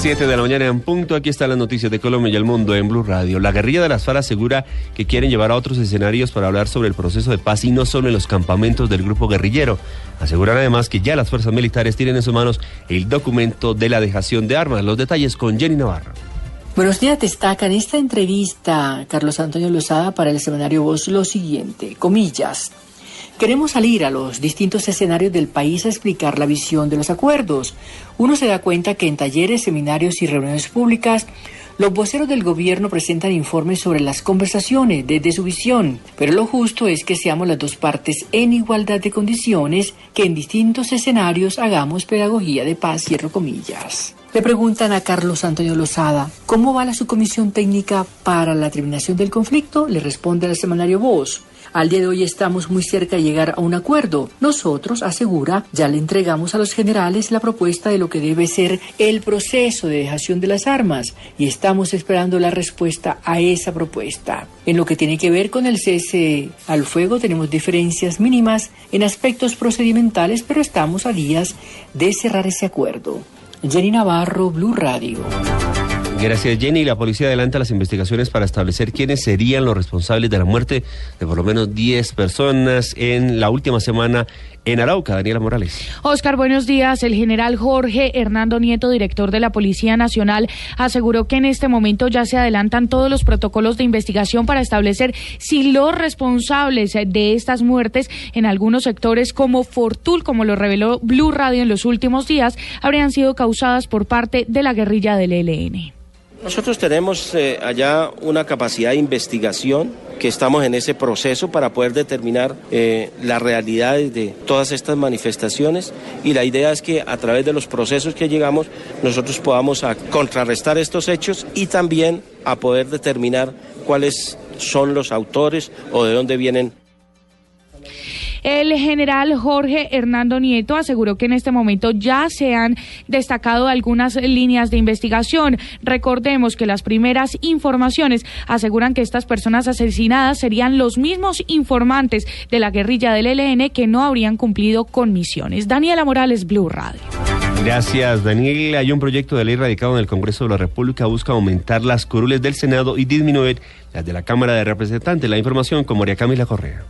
7 de la mañana en punto. Aquí están las noticias de Colombia y el mundo en Blue Radio. La guerrilla de las FARC asegura que quieren llevar a otros escenarios para hablar sobre el proceso de paz y no solo en los campamentos del grupo guerrillero. Aseguran además que ya las fuerzas militares tienen en sus manos el documento de la dejación de armas. Los detalles con Jenny Navarro. Buenos días, destaca en esta entrevista Carlos Antonio Lozada para el semanario Voz lo siguiente, comillas. Queremos salir a los distintos escenarios del país a explicar la visión de los acuerdos. Uno se da cuenta que en talleres, seminarios y reuniones públicas, los voceros del gobierno presentan informes sobre las conversaciones desde su visión, pero lo justo es que seamos las dos partes en igualdad de condiciones, que en distintos escenarios hagamos pedagogía de paz, cierro comillas. Le preguntan a Carlos Antonio Lozada, ¿cómo va la subcomisión técnica para la terminación del conflicto? Le responde al semanario Voz. Al día de hoy estamos muy cerca de llegar a un acuerdo. Nosotros, asegura, ya le entregamos a los generales la propuesta de lo que debe ser el proceso de dejación de las armas y estamos esperando la respuesta a esa propuesta. En lo que tiene que ver con el cese al fuego tenemos diferencias mínimas en aspectos procedimentales, pero estamos a días de cerrar ese acuerdo. Jenny Navarro, Blue Radio. Gracias Jenny. La policía adelanta las investigaciones para establecer quiénes serían los responsables de la muerte de por lo menos 10 personas en la última semana en Arauca. Daniela Morales. Oscar, buenos días. El general Jorge Hernando Nieto, director de la Policía Nacional, aseguró que en este momento ya se adelantan todos los protocolos de investigación para establecer si los responsables de estas muertes en algunos sectores como Fortul, como lo reveló Blue Radio en los últimos días, habrían sido causadas por parte de la guerrilla del ELN. Nosotros tenemos eh, allá una capacidad de investigación que estamos en ese proceso para poder determinar eh, las realidades de todas estas manifestaciones. Y la idea es que a través de los procesos que llegamos nosotros podamos a contrarrestar estos hechos y también a poder determinar cuáles son los autores o de dónde vienen el general Jorge Hernando Nieto aseguró que en este momento ya se han destacado algunas líneas de investigación. Recordemos que las primeras informaciones aseguran que estas personas asesinadas serían los mismos informantes de la guerrilla del ELN que no habrían cumplido con misiones. Daniela Morales, Blue Radio. Gracias, Daniel. Hay un proyecto de ley radicado en el Congreso de la República busca aumentar las curules del Senado y disminuir las de la Cámara de Representantes. La información con María Camila Correa.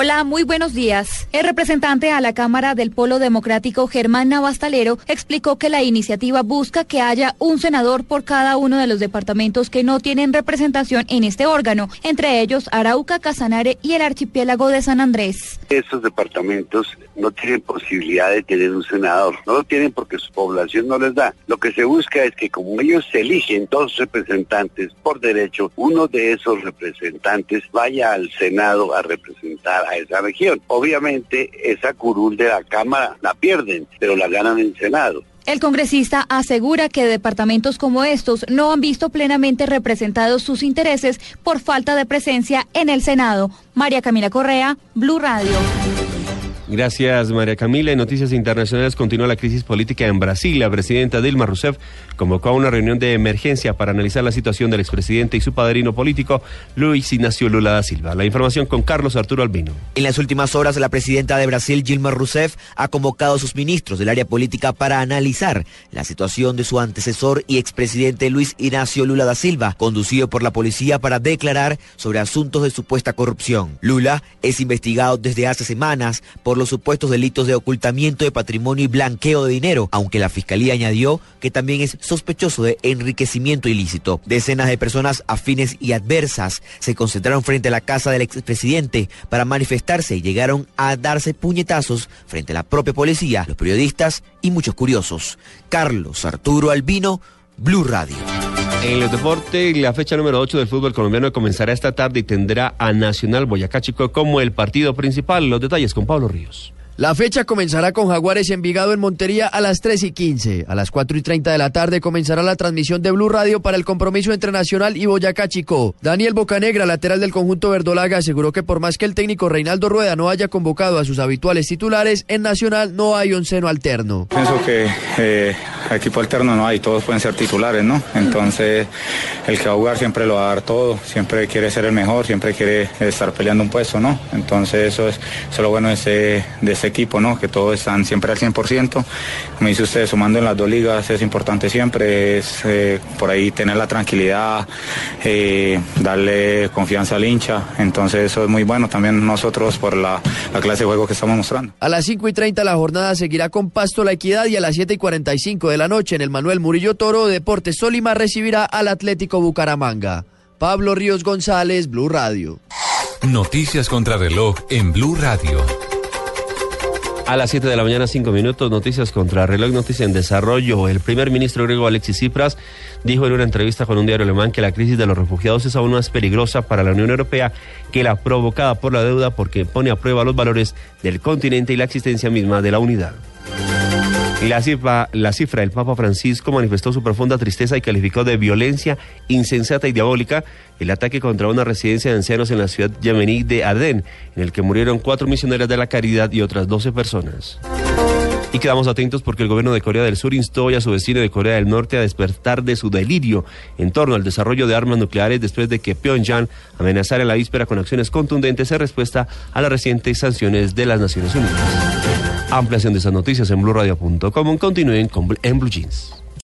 Hola, muy buenos días. El representante a la Cámara del Polo Democrático, Germán Navastalero, explicó que la iniciativa busca que haya un senador por cada uno de los departamentos que no tienen representación en este órgano, entre ellos Arauca, Casanare y el archipiélago de San Andrés. Esos departamentos no tienen posibilidad de tener un senador, no lo tienen porque su población no les da. Lo que se busca es que como ellos se eligen dos representantes por derecho, uno de esos representantes vaya al Senado a representar esa región. Obviamente esa curul de la Cámara la pierden, pero la ganan en Senado. El congresista asegura que departamentos como estos no han visto plenamente representados sus intereses por falta de presencia en el Senado. María Camila Correa, Blue Radio. Gracias, María Camila. En Noticias Internacionales continúa la crisis política en Brasil. La presidenta Dilma Rousseff convocó a una reunión de emergencia para analizar la situación del expresidente y su padrino político, Luis Ignacio Lula da Silva. La información con Carlos Arturo Albino. En las últimas horas, la presidenta de Brasil, Dilma Rousseff, ha convocado a sus ministros del área política para analizar la situación de su antecesor y expresidente Luis Ignacio Lula da Silva, conducido por la policía para declarar sobre asuntos de supuesta corrupción. Lula es investigado desde hace semanas por los supuestos delitos de ocultamiento de patrimonio y blanqueo de dinero, aunque la fiscalía añadió que también es sospechoso de enriquecimiento ilícito. Decenas de personas afines y adversas se concentraron frente a la casa del expresidente para manifestarse y llegaron a darse puñetazos frente a la propia policía, los periodistas y muchos curiosos. Carlos Arturo Albino, Blue Radio. En los deportes, la fecha número 8 del fútbol colombiano comenzará esta tarde y tendrá a Nacional Boyacá Chico como el partido principal. Los detalles con Pablo Ríos. La fecha comenzará con Jaguares Envigado en Montería a las 3 y 15. A las 4 y 30 de la tarde comenzará la transmisión de Blue Radio para el compromiso entre Nacional y Boyacá Chico. Daniel Bocanegra, lateral del conjunto verdolaga, aseguró que por más que el técnico Reinaldo Rueda no haya convocado a sus habituales titulares, en Nacional no hay un seno alterno. Pienso que eh, equipo alterno no hay, todos pueden ser titulares, ¿no? Entonces, el que va a jugar siempre lo va a dar todo, siempre quiere ser el mejor, siempre quiere estar peleando un puesto, ¿no? Entonces, eso es, eso es lo bueno de ese, de ese equipo, ¿no? Que todos están siempre al 100%. Como dice usted, sumando en las dos ligas es importante siempre, es eh, por ahí tener la tranquilidad, eh, darle confianza al hincha. Entonces eso es muy bueno también nosotros por la, la, clase de juego que estamos mostrando. A las 5 y 30 la jornada seguirá con Pasto La Equidad y a las 7 y 45 de la noche en el Manuel Murillo Toro, Deportes Solima recibirá al Atlético Bucaramanga. Pablo Ríos González, Blue Radio. Noticias contra reloj en Blue Radio. A las 7 de la mañana, 5 minutos, noticias contra reloj, noticia en desarrollo. El primer ministro griego Alexis Tsipras dijo en una entrevista con un diario alemán que la crisis de los refugiados es aún más peligrosa para la Unión Europea que la provocada por la deuda porque pone a prueba los valores del continente y la existencia misma de la unidad. La cifra, la cifra, el Papa Francisco manifestó su profunda tristeza y calificó de violencia insensata y diabólica el ataque contra una residencia de ancianos en la ciudad yemení de Adén, en el que murieron cuatro misioneras de la caridad y otras doce personas. Y quedamos atentos porque el gobierno de Corea del Sur instó a su vecino de Corea del Norte a despertar de su delirio en torno al desarrollo de armas nucleares después de que Pyongyang amenazara en la víspera con acciones contundentes en respuesta a las recientes sanciones de las Naciones Unidas. Ampliación de esas noticias en blueradio.com. Continúen con, en Blue Jeans.